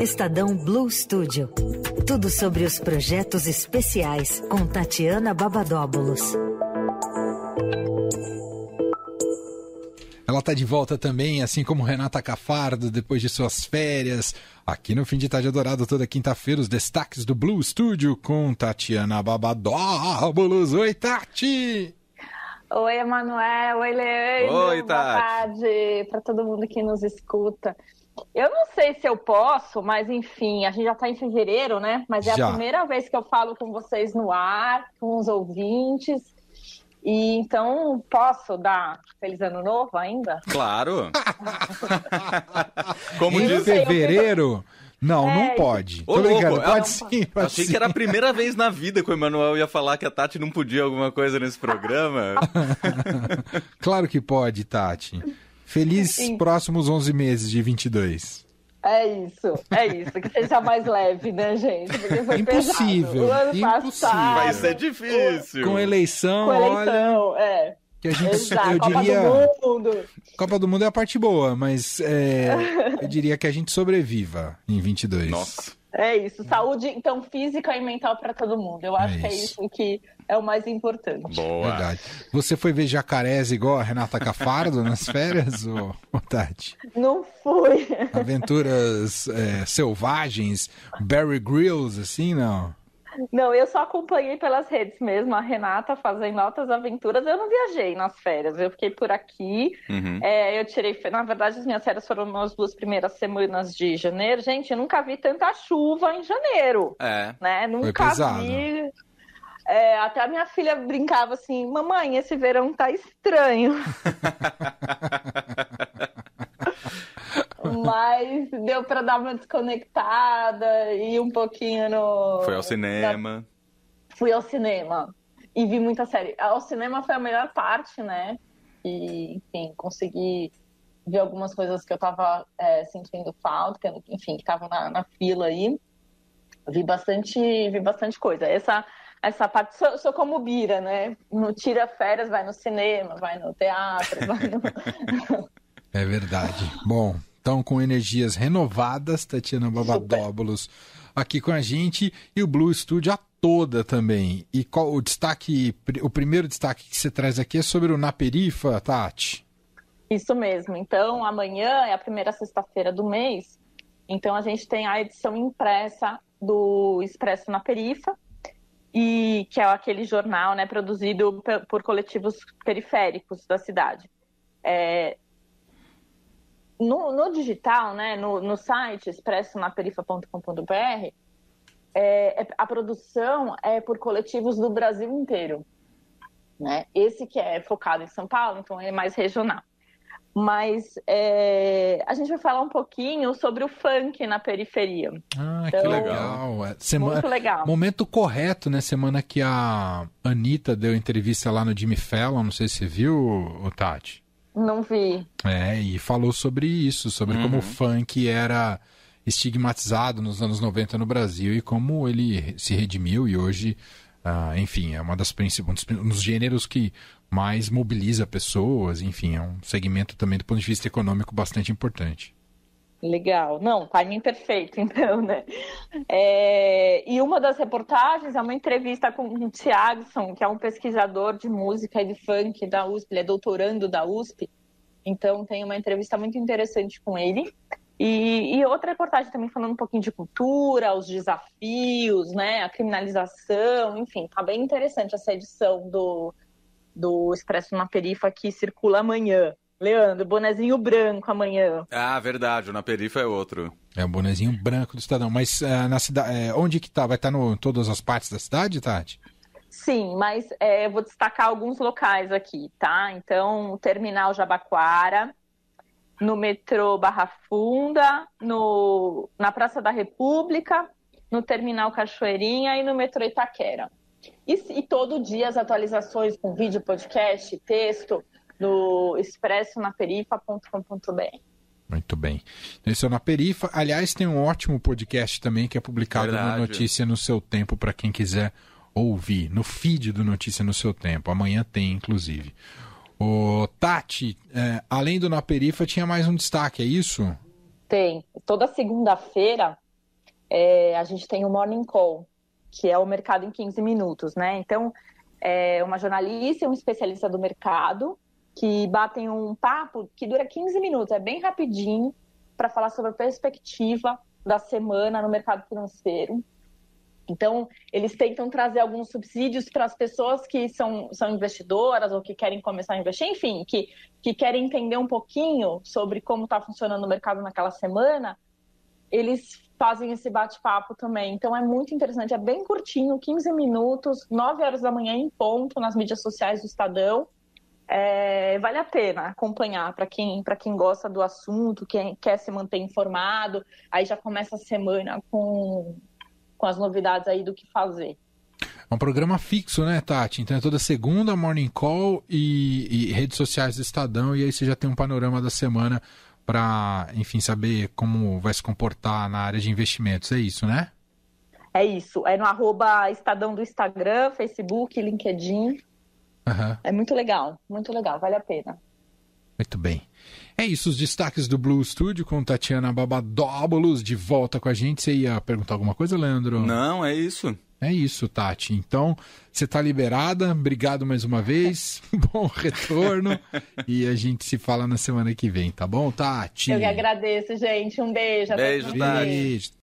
Estadão Blue Studio. Tudo sobre os projetos especiais com Tatiana Babadóbulos. Ela está de volta também, assim como Renata Cafardo, depois de suas férias. Aqui no Fim de Tarde Adorado, toda quinta-feira, os destaques do Blue Studio com Tatiana Babadóbulos. Oi, Tati! Oi, Emanuel. Oi, Leandro. Oi, Tati. Boa tarde para todo mundo que nos escuta. Eu não sei se eu posso, mas enfim, a gente já está em fevereiro, né? Mas é Já. a primeira vez que eu falo com vocês no ar, com os ouvintes. E então, posso dar Feliz Ano Novo ainda? Claro. Como em diz. fevereiro? Não, não É, pode. Ô, Tô brincando, pode sim, pode achei sim. que era a primeira vez na vida que o Emanuel ia falar que a Tati não podia alguma coisa nesse programa. Claro que pode, Tati. Feliz Sim. próximos 11 meses de 22. É isso, é isso. Que seja mais leve, né, gente? Porque foi Impossível, pesado. O ano impossível. passado, Vai ser difícil. Com eleição, com olha, eleição, é. que a gente, Exato, eu Copa diria, do Mundo. Copa do Mundo é a parte boa, mas é, eu diria que a gente sobreviva em 22. Nossa. É isso, saúde, então, física e mental para todo mundo. Eu acho É que é isso. que é o mais importante. Boa. Verdade. Você foi ver jacarés igual a Renata Cafardo nas férias, ô, ô Tati? Não fui. Aventuras é, selvagens, Barry Grylls, assim, não? Não, eu só acompanhei pelas redes mesmo, a Renata fazendo altas aventuras. Eu não viajei nas férias, eu fiquei por aqui. Uhum. É, eu tirei, na verdade, as minhas férias foram nas duas primeiras semanas de janeiro. Gente, eu nunca vi tanta chuva em janeiro. É. né? Nunca vi. É, até a minha filha brincava assim, mamãe, esse verão tá estranho. Mas deu pra dar uma desconectada e um pouquinho no. Foi ao cinema. Fui ao cinema e vi muita série. Ao cinema foi a melhor parte, né? E, enfim, consegui ver algumas coisas que eu tava é, sentindo falta, enfim, que estavam na, na fila aí. Vi bastante, vi bastante coisa. Essa, essa parte, sou, sou como Bira, né? No tira férias, vai no cinema, vai no teatro, vai no... É verdade. Bom, então com energias renovadas, Tatiana Babadóbulos aqui com a gente e o Blue Studio a toda também. E qual o destaque, o primeiro destaque que você traz aqui é sobre o Naperifa, Tati? Isso mesmo. Então, amanhã é a primeira sexta-feira do mês. Então, a gente tem a edição impressa do Expresso na Perifa, e que é aquele jornal né, produzido por coletivos periféricos da cidade. É, no, no digital, né, no, no site expressonaperifa.com.br, é, é- a produção é por coletivos do Brasil inteiro. Né? Esse que é focado em São Paulo, então é mais regional. Mas é, a gente vai falar um pouquinho sobre o funk na periferia. Ah, que Então, legal. É, semana, Muito legal. Momento correto, né? Semana que a Anitta deu entrevista lá no Jimmy Fallon, não sei se você viu, o Tati. Não vi. É, e falou sobre isso, sobre como o funk era estigmatizado nos anos 90 no Brasil e como ele se redimiu e hoje, ah, enfim, é uma das principais, um dos gêneros que mais mobiliza pessoas, enfim, é um segmento também do ponto de vista econômico bastante importante. Legal. Não, timing perfeito, então, né? É, e uma das reportagens é uma entrevista com o Thiagson, que é um pesquisador de música e de funk da USP, ele é doutorando da USP. Então, tem uma entrevista muito interessante com ele. E, e outra reportagem também falando um pouquinho de cultura, os desafios, né? A criminalização, enfim, tá bem interessante essa edição do, do Expresso na Perifa que circula amanhã. Leandro, bonezinho branco amanhã. Ah, verdade. O na perifa é outro. É o bonezinho branco do Estadão. Mas ah, na cidade, onde que tá? Vai estar no em todas as partes da cidade, Tati? Sim, mas é, eu vou destacar alguns locais aqui, tá? Então, o Terminal Jabaquara, no metrô Barra Funda, no, na Praça da República, no Terminal Cachoeirinha e no metrô Itaquera. E, e todo dia as atualizações com vídeo, podcast, texto no expressonaperifa.com.br. Muito bem. Esse é o Na Perifa. Aliás, tem um ótimo podcast também que é publicado Verdade. no Notícia no Seu Tempo para quem quiser ouvir. No feed do Notícia no Seu Tempo. Amanhã tem, inclusive. O Tati, é, além do Na Perifa, tinha mais um destaque, é isso? Tem. Toda segunda-feira é, a gente tem o Morning Call, que é o mercado em 15 minutos, né? Então, é uma jornalista e um especialista do mercado que batem um papo que dura 15 minutos, é bem rapidinho, para falar sobre a perspectiva da semana no mercado financeiro. Então, eles tentam trazer alguns subsídios para as pessoas que são, são investidoras ou que querem começar a investir, enfim, que, que querem entender um pouquinho sobre como está funcionando o mercado naquela semana. Eles fazem esse bate-papo também. Então, é muito interessante, é bem curtinho 15 minutos, 9 horas da manhã em ponto, nas mídias sociais do Estadão. É, vale a pena acompanhar para quem, quem gosta do assunto, quem quer se manter informado. Aí já começa a semana com, com as novidades aí do que fazer. É um programa fixo, né, Tati? Então é toda segunda, morning call e, e redes sociais do Estadão, e aí você já tem um panorama da semana para, enfim, saber como vai se comportar na área de investimentos. É isso, né? É isso. É no arroba Estadão do Instagram, Facebook, LinkedIn. Uhum. É muito legal, muito legal, vale a pena. Muito bem. É isso, os destaques do Blue Studio com Tatiana Babadóbulos de volta com a gente. Você ia perguntar alguma coisa, Leandro? Não, é isso. É isso, Tati. Então, você está liberada. Obrigado mais uma vez. Bom retorno. e a gente se fala na semana que vem, tá bom, Tati? Eu que agradeço, gente. Um beijo. Beijo, Tati. Beijo.